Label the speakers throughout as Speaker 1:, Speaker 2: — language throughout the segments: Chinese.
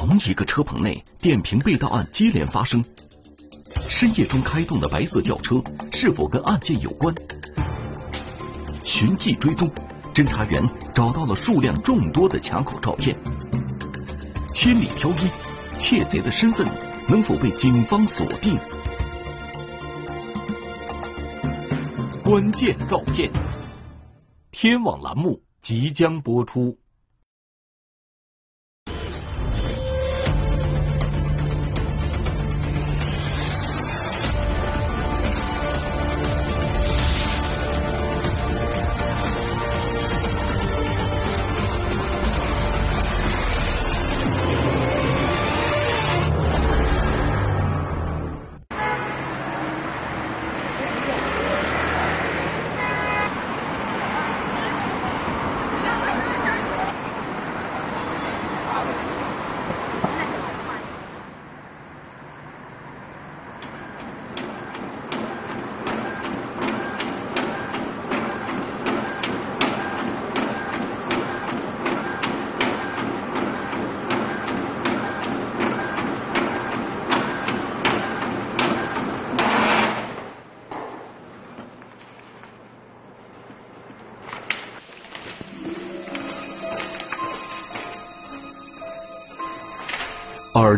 Speaker 1: 同一个车棚内，电瓶被盗案接连发生。深夜中开动的白色轿车是否跟案件有关？循迹追踪，侦查员找到了数量众多的卡口照片。千里挑一，窃贼的身份能否被警方锁定？关键照片，天网栏目即将播出。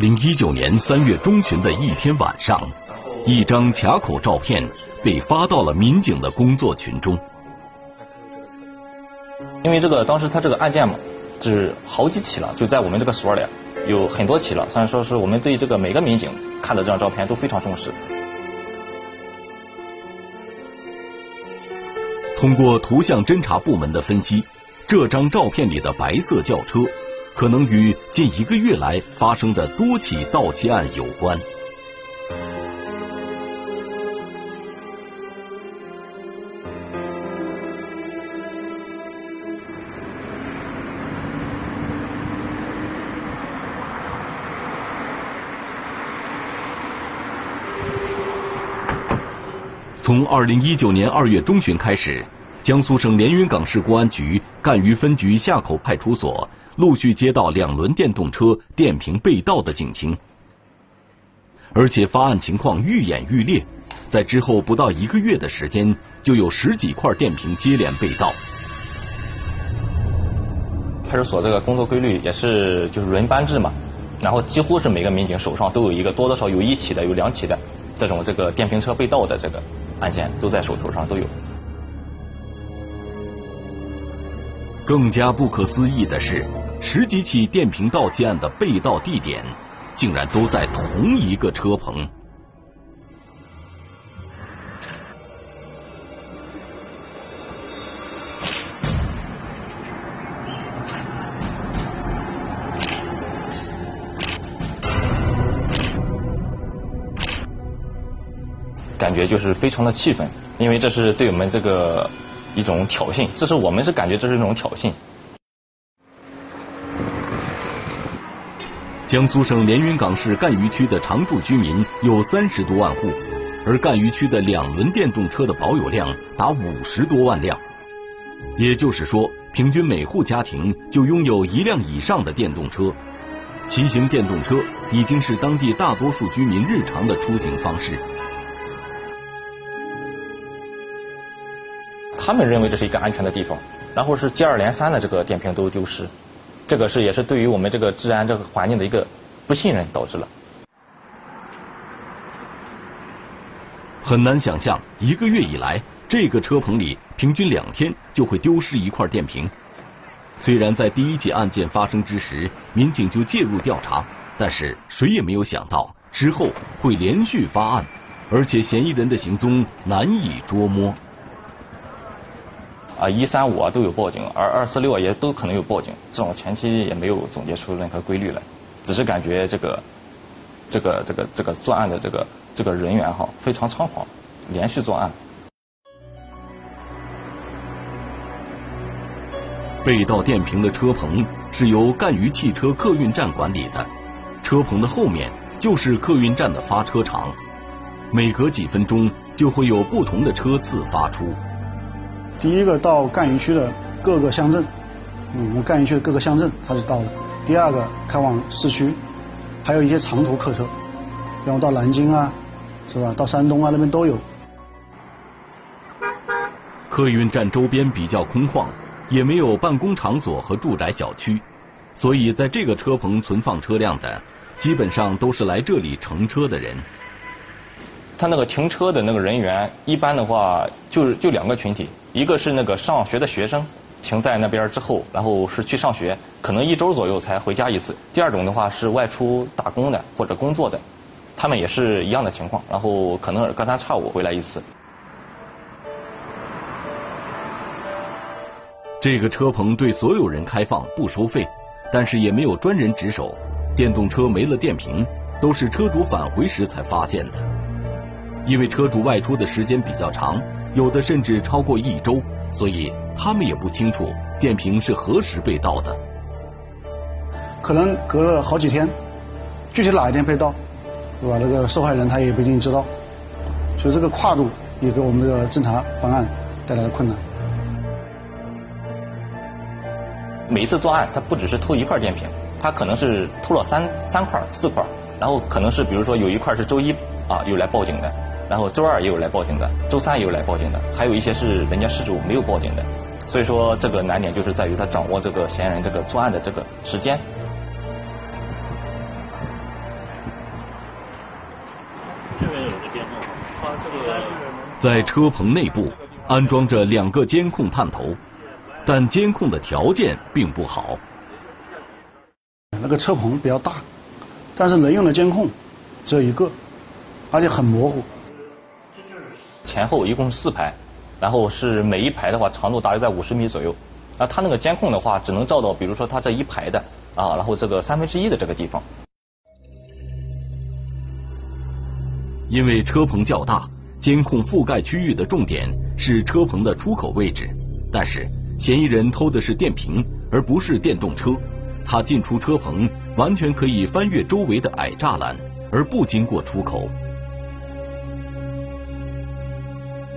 Speaker 1: 零一九年三月中旬的一天晚上，一张卡口照片被发到了民警的工作群中。
Speaker 2: 因为这个当时他这个案件嘛，是好几起了，就在我们这个所里有很多起了，虽然说是我们对这个每个民警看到这张照片都非常重视。
Speaker 1: 通过图像侦查部门的分析，这张照片里的白色轿车。可能与近一个月来发生的多起盗窃案有关。从二零一九年二月中旬开始，江苏省连云港市公安局赣榆分局下口派出所。陆续接到两轮电动车电瓶被盗的警情，而且发案情况愈演愈烈，在之后不到一个月的时间，就有十几块电瓶接连被盗。
Speaker 2: 派出所这个工作规律也是就是轮班制嘛，然后几乎是每个民警手上都有一个多多少有一起的有两起的这种这个电瓶车被盗的这个案件都在手头上都有。
Speaker 1: 更加不可思议的是。十几起电瓶盗窃案的被盗地点，竟然都在同一个车棚。
Speaker 2: 感觉就是非常的气愤，因为这是对我们这个一种挑衅，这是我们是感觉这是一种挑衅。
Speaker 1: 江苏省连云港市赣榆区的常住居民有三十多万户，而赣榆区的两轮电动车的保有量达五十多万辆，也就是说，平均每户家庭就拥有一辆以上的电动车。骑行电动车已经是当地大多数居民日常的出行方式。
Speaker 2: 他们认为这是一个安全的地方，然后是接二连三的这个电瓶都丢失。这个是也是对于我们这个治安这个环境的一个不信任导致了。
Speaker 1: 很难想象，一个月以来，这个车棚里平均两天就会丢失一块电瓶。虽然在第一起案件发生之时，民警就介入调查，但是谁也没有想到之后会连续发案，而且嫌疑人的行踪难以捉摸。
Speaker 2: 啊，一三五啊都有报警，而二四六也都可能有报警，这种前期也没有总结出任何规律来，只是感觉这个这个这个这个作案的这个这个人员哈非常猖狂，连续作案。
Speaker 1: 被盗电瓶的车棚是由赣榆汽车客运站管理的，车棚的后面就是客运站的发车场，每隔几分钟就会有不同的车次发出。
Speaker 3: 第一个到赣榆区的各个乡镇，我们赣榆区的各个乡镇它是到了。第二个开往市区，还有一些长途客车，然后到南京啊，是吧？到山东啊那边都有。
Speaker 1: 客运站周边比较空旷，也没有办公场所和住宅小区，所以在这个车棚存放车辆的，基本上都是来这里乘车的人。
Speaker 2: 他那个停车的那个人员，一般的话就是就两个群体，一个是那个上学的学生，停在那边之后，然后是去上学，可能一周左右才回家一次；第二种的话是外出打工的或者工作的，他们也是一样的情况，然后可能隔三差五回来一次。
Speaker 1: 这个车棚对所有人开放，不收费，但是也没有专人值守。电动车没了电瓶，都是车主返回时才发现的。因为车主外出的时间比较长，有的甚至超过一周，所以他们也不清楚电瓶是何时被盗的。
Speaker 3: 可能隔了好几天，具体哪一天被盗，对吧？那个受害人他也不一定知道，所以这个跨度也给我们这个侦查办案带来了困难。
Speaker 2: 每一次作案，他不只是偷一块电瓶，他可能是偷了三三块、四块，然后可能是比如说有一块是周一啊又来报警的，然后周二也有来报警的，周三也有来报警的，还有一些是人家失主没有报警的，所以说这个难点就是在于他掌握这个嫌疑人这个作案的这个时间。
Speaker 1: 这边有个监控，啊，这个在车棚内部安装着两个监控探头。但监控的条件并不好。
Speaker 3: 那个车棚比较大，但是能用的监控只有一个，而且很模糊。
Speaker 2: 前后一共是四排，然后是每一排的话长度大约在五十米左右。那它那个监控的话，只能照到比如说它这一排的啊，然后这个三分之一的这个地方。
Speaker 1: 因为车棚较大，监控覆盖区域的重点是车棚的出口位置，但是。嫌疑人偷的是电瓶，而不是电动车。他进出车棚完全可以翻越周围的矮栅栏，而不经过出口。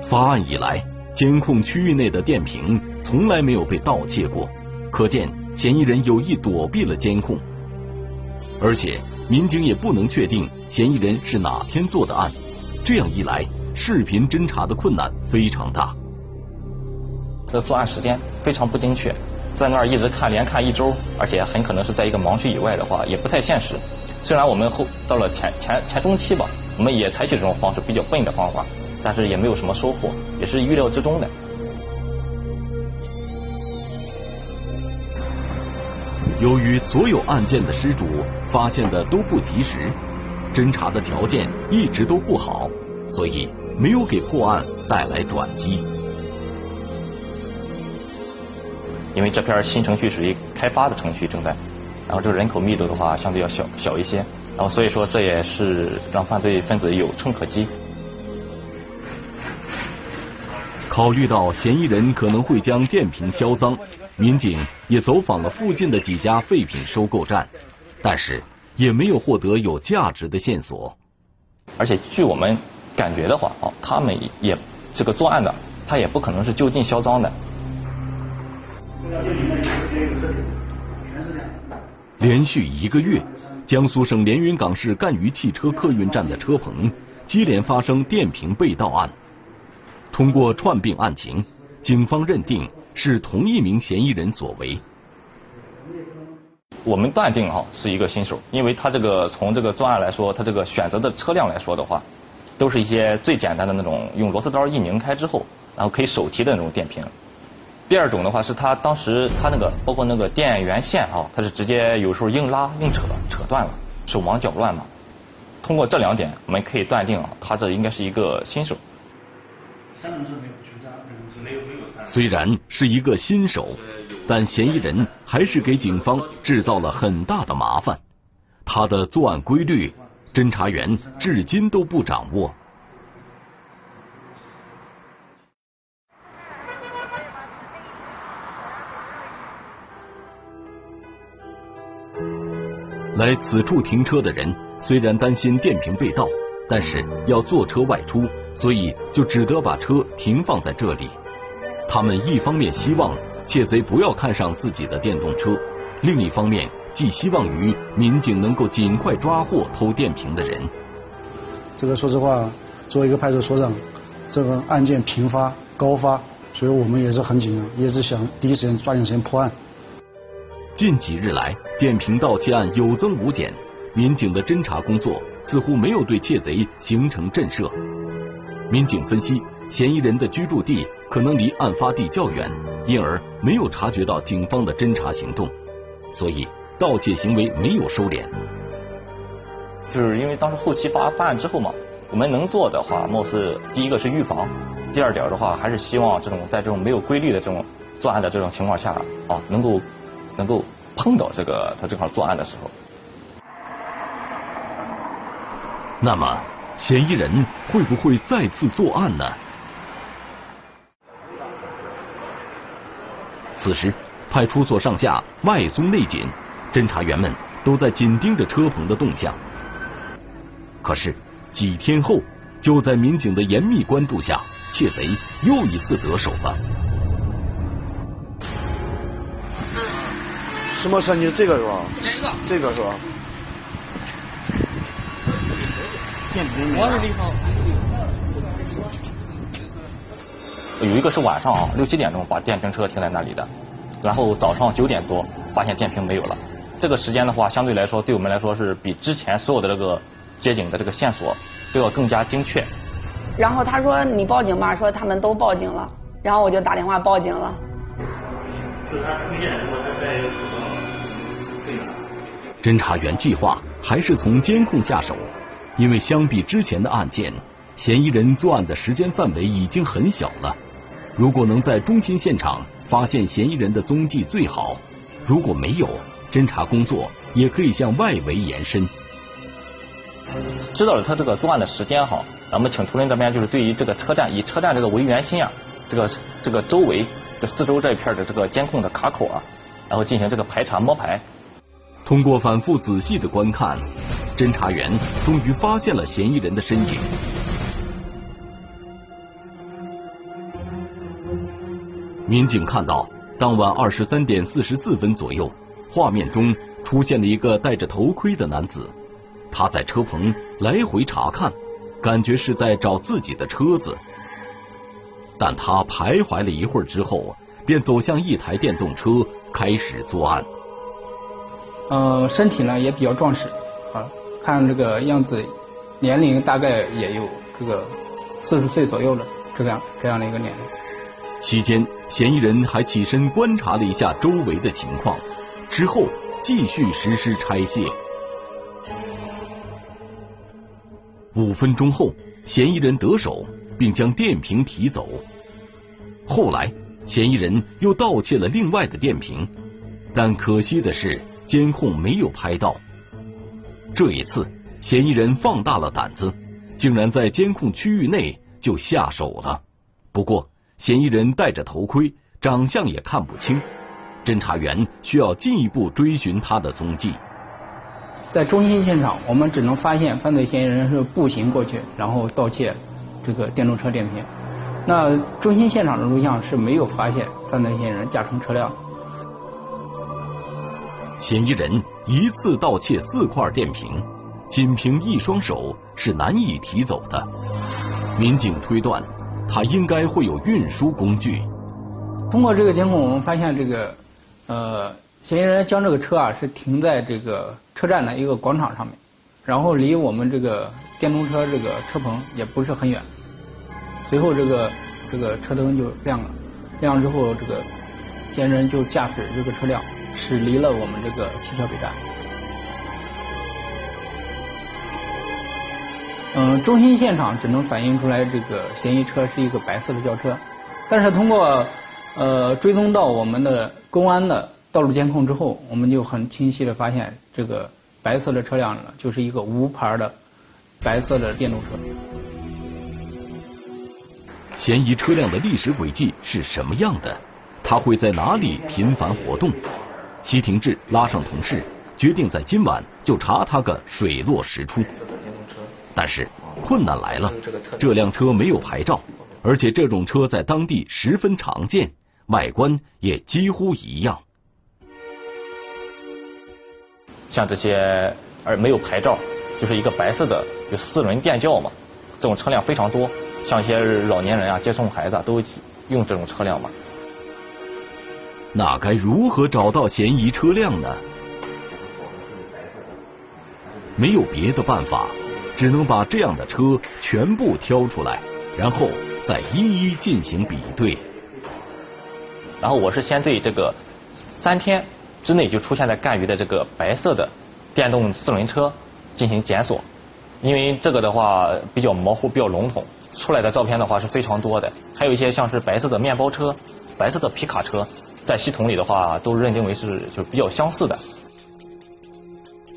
Speaker 1: 发案以来，监控区域内的电瓶从来没有被盗窃过，可见嫌疑人有意躲避了监控。而且，民警也不能确定嫌疑人是哪天做的案。这样一来，视频侦查的困难非常大。
Speaker 2: 这作案时间非常不精确，在那儿一直看，连看一周，而且很可能是在一个盲区以外的话，也不太现实。虽然我们后到了前前前中期吧，我们也采取这种方式，比较笨的方法，但是也没有什么收获，也是预料之中的。
Speaker 1: 由于所有案件的失主发现的都不及时，侦查的条件一直都不好，所以没有给破案带来转机。
Speaker 2: 因为这片新城区属于开发的城区，正在，然后这个人口密度的话相对要小小一些，然后所以说这也是让犯罪分子有乘可击。
Speaker 1: 考虑到嫌疑人可能会将电瓶销赃，民警也走访了附近的几家废品收购站，但是也没有获得有价值的线索。
Speaker 2: 而且据我们感觉的话，哦，他们也这个作案的，他也不可能是就近销赃的。
Speaker 1: 连续一个月，江苏省连云港市赣榆汽车客运站的车棚接连发生电瓶被盗案。通过串并案情，警方认定是同一名嫌疑人所为。
Speaker 2: 我们断定哈是一个新手，因为他这个从这个作案来说，他这个选择的车辆来说的话，都是一些最简单的那种用螺丝刀一拧开之后，然后可以手提的那种电瓶。第二种的话是他当时他那个包括那个电源线啊，他是直接有时候硬拉硬扯扯断了，手忙脚乱嘛。通过这两点，我们可以断定啊，他这应该是一个新手。
Speaker 1: 虽然是一个新手，但嫌疑人还是给警方制造了很大的麻烦。他的作案规律，侦查员至今都不掌握。来此处停车的人虽然担心电瓶被盗，但是要坐车外出，所以就只得把车停放在这里。他们一方面希望窃贼不要看上自己的电动车，另一方面寄希望于民警能够尽快抓获偷电瓶的人。
Speaker 3: 这个说实话，作为一个派出所长，这个案件频发高发，所以我们也是很紧张，也是想第一时间抓紧时间破案。
Speaker 1: 近几日来，电瓶盗窃案有增无减，民警的侦查工作似乎没有对窃贼形成震慑。民警分析，嫌疑人的居住地可能离案发地较远，因而没有察觉到警方的侦查行动，所以盗窃行为没有收敛。
Speaker 2: 就是因为当时后期发发案之后嘛，我们能做的话，貌似第一个是预防，第二点的话还是希望这种在这种没有规律的这种作案的这种情况下啊，能够能够碰到这个他正好作案的时候。
Speaker 1: 那么，嫌疑人会不会再次作案呢？此时，派出所上下外松内紧，侦查员们都在紧盯着车棚的动向。可是几天后，就在民警的严密关注下，窃贼又一次得手了。
Speaker 4: 什么车？你这个是吧？
Speaker 5: 这个，
Speaker 4: 这个是吧？电瓶
Speaker 5: 我是李峰。
Speaker 2: 有一个是晚上啊六七点钟把电瓶车停在那里的，然后早上九点多发现电瓶没有了。这个时间的话，相对来说对我们来说是比之前所有的这个接警的这个线索都要更加精确。
Speaker 6: 然后他说你报警吧，说他们都报警了，然后我就打电话报警了。
Speaker 1: 侦查员计划还是从监控下手，因为相比之前的案件，嫌疑人作案的时间范围已经很小了。如果能在中心现场发现嫌疑人的踪迹最好，如果没有，侦查工作也可以向外围延伸。
Speaker 2: 知道了他这个作案的时间哈，咱们请图林这边就是对于这个车站以车站这个为圆心啊，这个这个周围这四周这一片的这个监控的卡口啊，然后进行这个排查摸排。
Speaker 1: 通过反复仔细的观看，侦查员终于发现了嫌疑人的身影。民警看到，当晚二十三点四十四分左右，画面中出现了一个戴着头盔的男子，他在车棚来回查看，感觉是在找自己的车子。但他徘徊了一会儿之后，便走向一台电动车，开始作案。
Speaker 5: 呃，身体呢也比较壮实，啊，看这个样子，年龄大概也有这个四十岁左右了，这样这样的一个年龄。
Speaker 1: 期间，嫌疑人还起身观察了一下周围的情况，之后继续实施拆卸。五分钟后，嫌疑人得手，并将电瓶提走。后来，嫌疑人又盗窃了另外的电瓶，但可惜的是。监控没有拍到。这一次，嫌疑人放大了胆子，竟然在监控区域内就下手了。不过，嫌疑人戴着头盔，长相也看不清，侦查员需要进一步追寻他的踪迹。
Speaker 5: 在中心现场，我们只能发现犯罪嫌疑人是步行过去，然后盗窃这个电动车电瓶。那中心现场的录像是没有发现犯罪嫌疑人驾乘车辆。
Speaker 1: 嫌疑人一次盗窃四块电瓶，仅凭一双手是难以提走的。民警推断，他应该会有运输工具。
Speaker 5: 通过这个监控，我们发现这个呃，嫌疑人将这个车啊是停在这个车站的一个广场上面，然后离我们这个电动车这个车棚也不是很远。随后这个这个车灯就亮了，亮之后这个嫌疑人就驾驶这个车辆。驶离了我们这个汽车北站。嗯，中心现场只能反映出来这个嫌疑车是一个白色的轿车，但是通过呃追踪到我们的公安的道路监控之后，我们就很清晰的发现这个白色的车辆呢就是一个无牌的白色的电动车。
Speaker 1: 嫌疑车辆的历史轨迹是什么样的？它会在哪里频繁活动？西廷志拉上同事，决定在今晚就查他个水落石出。但是困难来了，这辆车没有牌照，而且这种车在当地十分常见，外观也几乎一样。
Speaker 2: 像这些而没有牌照，就是一个白色的就四轮电轿嘛，这种车辆非常多，像一些老年人啊接送孩子都用这种车辆嘛。
Speaker 1: 那该如何找到嫌疑车辆呢？没有别的办法，只能把这样的车全部挑出来，然后再一一进行比对。
Speaker 2: 然后我是先对这个三天之内就出现在赣榆的这个白色的电动四轮车进行检索，因为这个的话比较模糊、比较笼统，出来的照片的话是非常多的。还有一些像是白色的面包车、白色的皮卡车，在系统里的话都认定为是就比较相似的。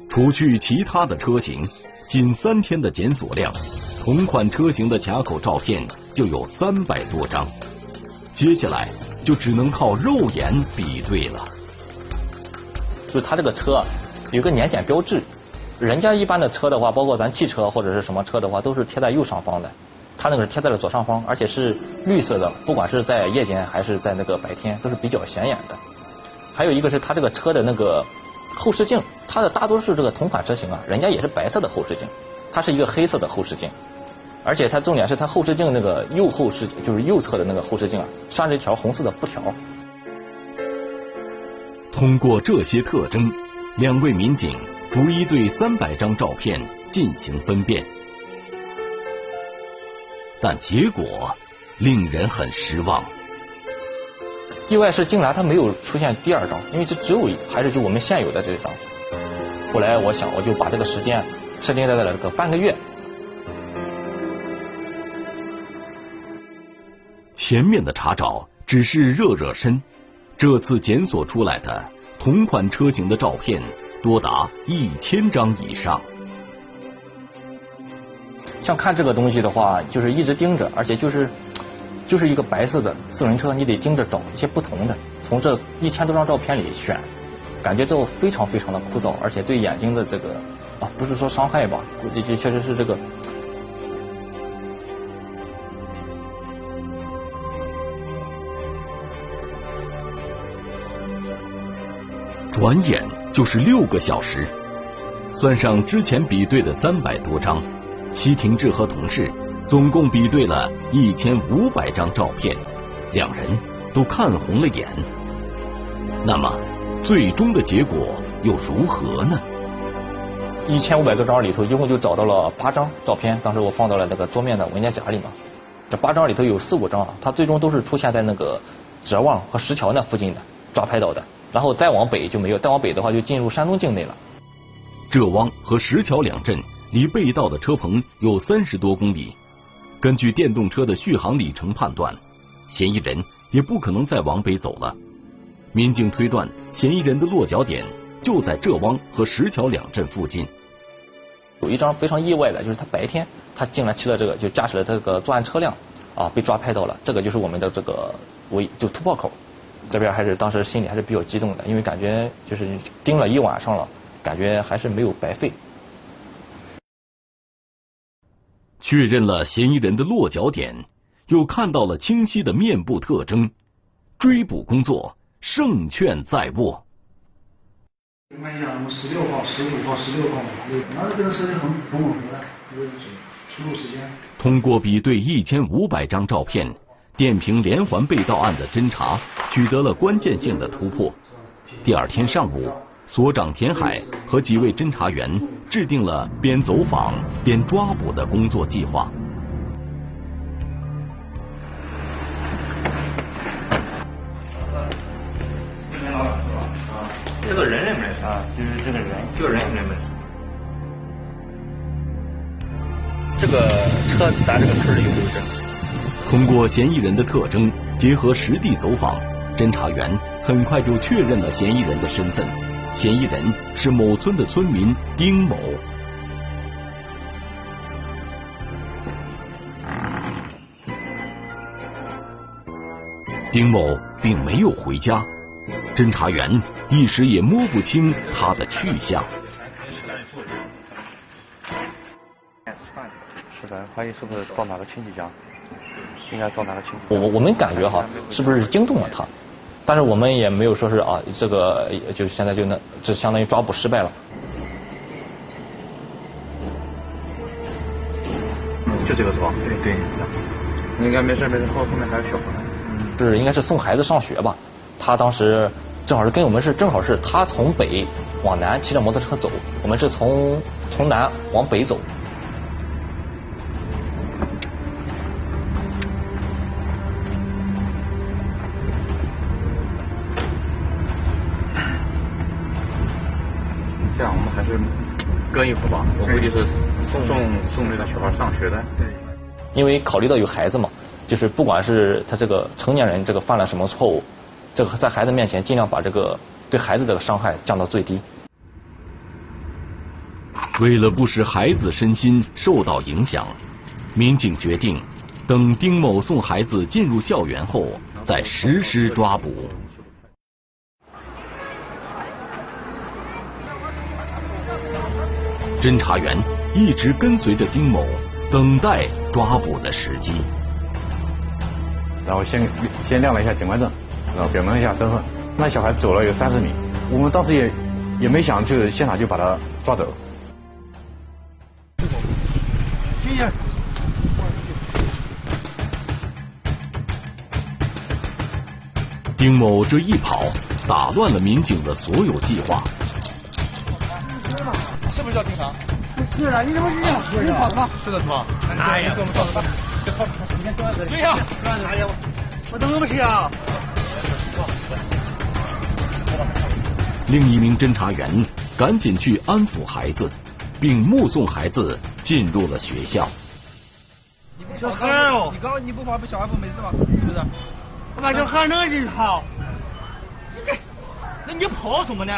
Speaker 1: 除去其他的车型，仅三天的检索量，同款车型的卡口照片就有三百多张。接下来就只能靠肉眼比对了。
Speaker 2: 就是它这个车有个年检标志，人家一般的车的话，包括咱汽车或者是什么车的话，都是贴在右上方的，它那个是贴在了左上方，而且是绿色的，不管是在夜间还是在那个白天，都是比较显眼的。还有一个是它这个车的那个。后视镜，它的大多数这个同款车型啊，人家也是白色的后视镜，它是一个黑色的后视镜，而且它重点是它后视镜那个右后视，就是右侧的那个后视镜啊，上着一条红色的布条。
Speaker 1: 通过这些特征，两位民警逐一对三百张照片进行分辨，但结果令人很失望。
Speaker 2: 意外是竟然它没有出现第二张，因为这只有还是就我们现有的这一张。后来我想，我就把这个时间设定在了这个半个月。
Speaker 1: 前面的查找只是热热身，这次检索出来的同款车型的照片多达一千张以上。
Speaker 2: 像看这个东西的话，就是一直盯着，而且就是。就是一个白色的四轮车，你得盯着找一些不同的，从这一千多张照片里选，感觉这非常非常的枯燥，而且对眼睛的这个啊，不是说伤害吧，估计这确实是这个。
Speaker 1: 转眼就是六个小时，算上之前比对的三百多张，西廷志和同事。总共比对了一千五百张照片，两人都看红了眼。那么，最终的结果又如何呢？
Speaker 2: 一千五百多张里头，一共就找到了八张照片。当时我放到了那个桌面的文件夹里嘛。这八张里头有四五张，它最终都是出现在那个哲望和石桥那附近的抓拍到的。然后再往北就没有，再往北的话就进入山东境内了。
Speaker 1: 浙汪和石桥两镇离被盗的车棚有三十多公里。根据电动车的续航里程判断，嫌疑人也不可能再往北走了。民警推断，嫌疑人的落脚点就在浙汪和石桥两镇附近。
Speaker 2: 有一张非常意外的，就是他白天他竟然骑了这个，就驾驶了这个作案车辆啊，被抓拍到了。这个就是我们的这个为就突破口。这边还是当时心里还是比较激动的，因为感觉就是盯了一晚上了，感觉还是没有白费。
Speaker 1: 确认了嫌疑人的落脚点，又看到了清晰的面部特征，追捕工作胜券在握。
Speaker 3: 你看一下，我们十六号、十五号、十六号，那这个时间很很吻合的，出入时间。
Speaker 1: 通过比对一千五百张照片，电瓶连环被盗案的侦查取得了关键性的突破。第二天上午。所长田海和几位侦查员制定了边走访边抓捕的工作计划。
Speaker 2: 这边老板是吧？啊，这个人认不认识啊？就是这个人，这个人认不认识？这个车咱这个村里有没有人？
Speaker 1: 通过嫌疑人的特征，结合实地走访，侦查员很快就确认了嫌疑人的身份。嫌疑人是某村的村民丁某。丁某并没有回家，侦查员一时也摸不清他的去向。
Speaker 2: 是的，怀疑是不是到哪个亲戚家？应该到哪个亲戚？我我们感觉哈，是不是惊动了他？但是我们也没有说是啊这个就现在就能就相当于抓捕失败了。
Speaker 7: 就这个是吧
Speaker 8: 对对应该没事没事后后面还有小朋友就
Speaker 2: 是应该是送孩子上学吧。他当时正好是跟我们是正好是他从北往南骑着摩托车走我们是从从南往北走。
Speaker 8: 跟一会儿吧，我估计是送送送那个小孩上学的。
Speaker 5: 对。
Speaker 2: 因为考虑到有孩子嘛，就是不管是他这个成年人这个犯了什么错误，这个在孩子面前尽量把这个对孩子这个伤害降到最低。
Speaker 1: 为了不使孩子身心受到影响，民警决定等丁某送孩子进入校园后再实施抓捕。侦查员一直跟随着丁某，等待抓捕的时机。
Speaker 9: 然后先先亮了一下警官证，然后表明了一下身份。那小孩走了有三十米，我们当时也也没想，就现场就把他抓走。
Speaker 8: 谢谢。
Speaker 1: 丁某这一跑，打乱了民警的所有计划。
Speaker 8: 是不是叫警察？
Speaker 5: 不是了，你怎么这你跑吧。
Speaker 8: 是的，是吧？
Speaker 5: 哪有？
Speaker 8: 对呀。
Speaker 5: 哪有？我怎么不去啊？
Speaker 1: 另一名侦查员赶紧去安抚孩子，并目送孩子进入了学校。
Speaker 5: 小孩哦，你刚你不跑，小孩不没事吗？是不是？我把小孩能进跑？
Speaker 8: 这个，那你跑什么呢？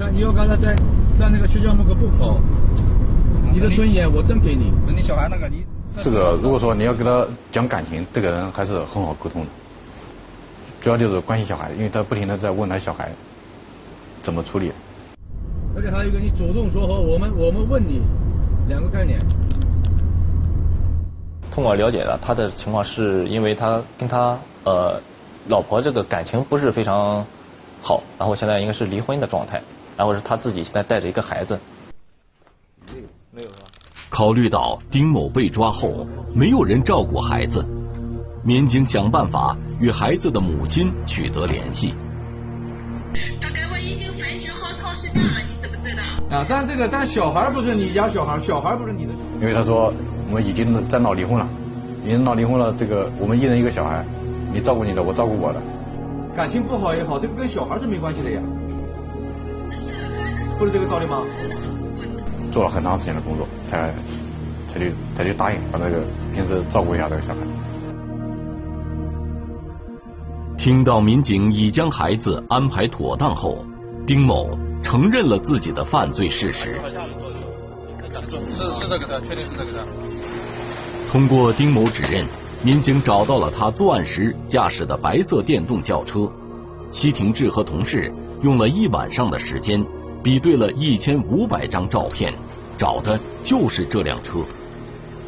Speaker 10: 刚才你要刚才在在那个学校门口不跑，你的尊严我真给你。
Speaker 5: 那你小孩那个你。
Speaker 9: 这个如果说你要跟他讲感情，这个人还是很好沟通的。主要就是关心小孩，因为他不停的在问他小孩怎么处理。
Speaker 10: 而且还有一个，你主动说和我们我们问你两个概念。
Speaker 2: 通过了解了他的情况，是因为他跟他呃老婆这个感情不是非常好，然后现在应该是离婚的状态，然后是他自己现在带着一个孩子。
Speaker 8: 没有，没有是吧？
Speaker 1: 考虑到丁某被抓后没有人照顾孩子，民警想办法与孩子的母亲取得联系。
Speaker 11: 大概我已经分居好长时间了，你知不知道？
Speaker 10: 啊，但这个但小孩不是你家小孩，小孩不是你的。
Speaker 9: 因为他说我们已经在闹离婚了，已经闹离婚了，这个我们一人一个小孩，你照顾你的，我照顾我的。
Speaker 10: 感情不好也好，这个跟小孩是没关系的呀。不是这个道理吗？
Speaker 9: 做了很长时间的工作，才才就才就答应把那个平时照顾一下这个小孩。
Speaker 1: 听到民警已将孩子安排妥当后，丁某承认了自己的犯罪事实。
Speaker 8: 是是这个车，确定是这个车。
Speaker 1: 通过丁某指认，民警找到了他作案时驾驶的白色电动轿车。西廷志和同事用了一晚上的时间，比对了一千五百张照片，找的就是这辆车。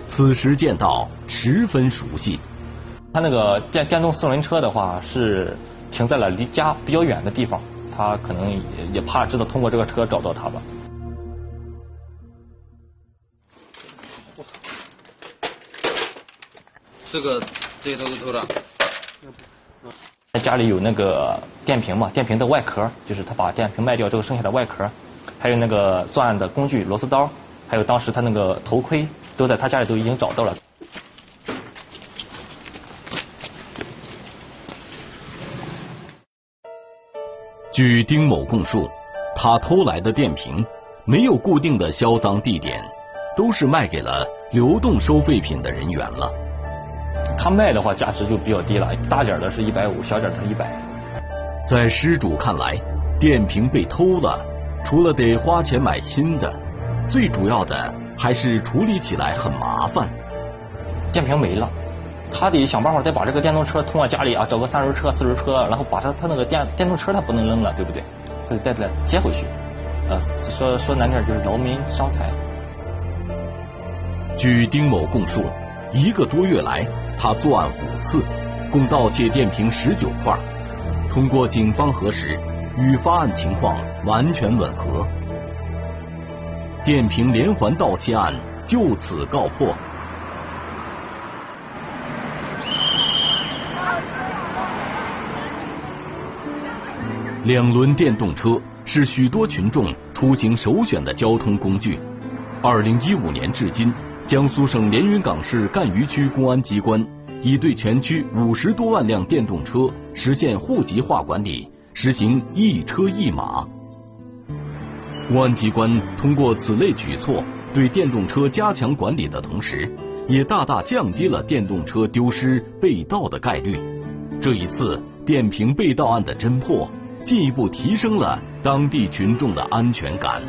Speaker 1: 此时见到，十分熟悉。
Speaker 2: 他那个电电动四轮车的话，是停在了离家比较远的地方，他可能也也怕知道通过这个车找到他吧。
Speaker 8: 这个这些都是偷的。
Speaker 2: 他家里有那个电瓶嘛，电瓶的外壳，就是他把电瓶卖掉之后剩下的外壳，还有那个作案的工具螺丝刀，还有当时他那个头盔，都在他家里都已经找到了。
Speaker 1: 据丁某供述，他偷来的电瓶没有固定的销赃地点，都是卖给了流动收废品的人员了。
Speaker 2: 他卖的话价值就比较低了，大点的是一百五，小点的一百。
Speaker 1: 在失主看来，电瓶被偷了，除了得花钱买新的，最主要的还是处理起来很麻烦。
Speaker 2: 电瓶没了，他得想办法再把这个电动车通过家里啊找个三轮车、四轮车，然后把他他那个电电动车他不能扔了，对不对？他得带来接回去。呃，说说难点就是劳民伤财。
Speaker 1: 据丁某供述，一个多月来，他作案五次，共盗窃电瓶十九块。通过警方核实，与发案情况完全吻合。电瓶连环盗窃案就此告破。两轮电动车是许多群众出行首选的交通工具。二零一五年至今，江苏省连云港市赣榆区公安机关已对全区五十多万辆电动车实现户籍化管理，实行一车一码。公安机关通过此类举措，对电动车加强管理的同时，也大大降低了电动车丢失、被盗的概率。这一次电瓶被盗案的侦破。进一步提升了当地群众的安全感。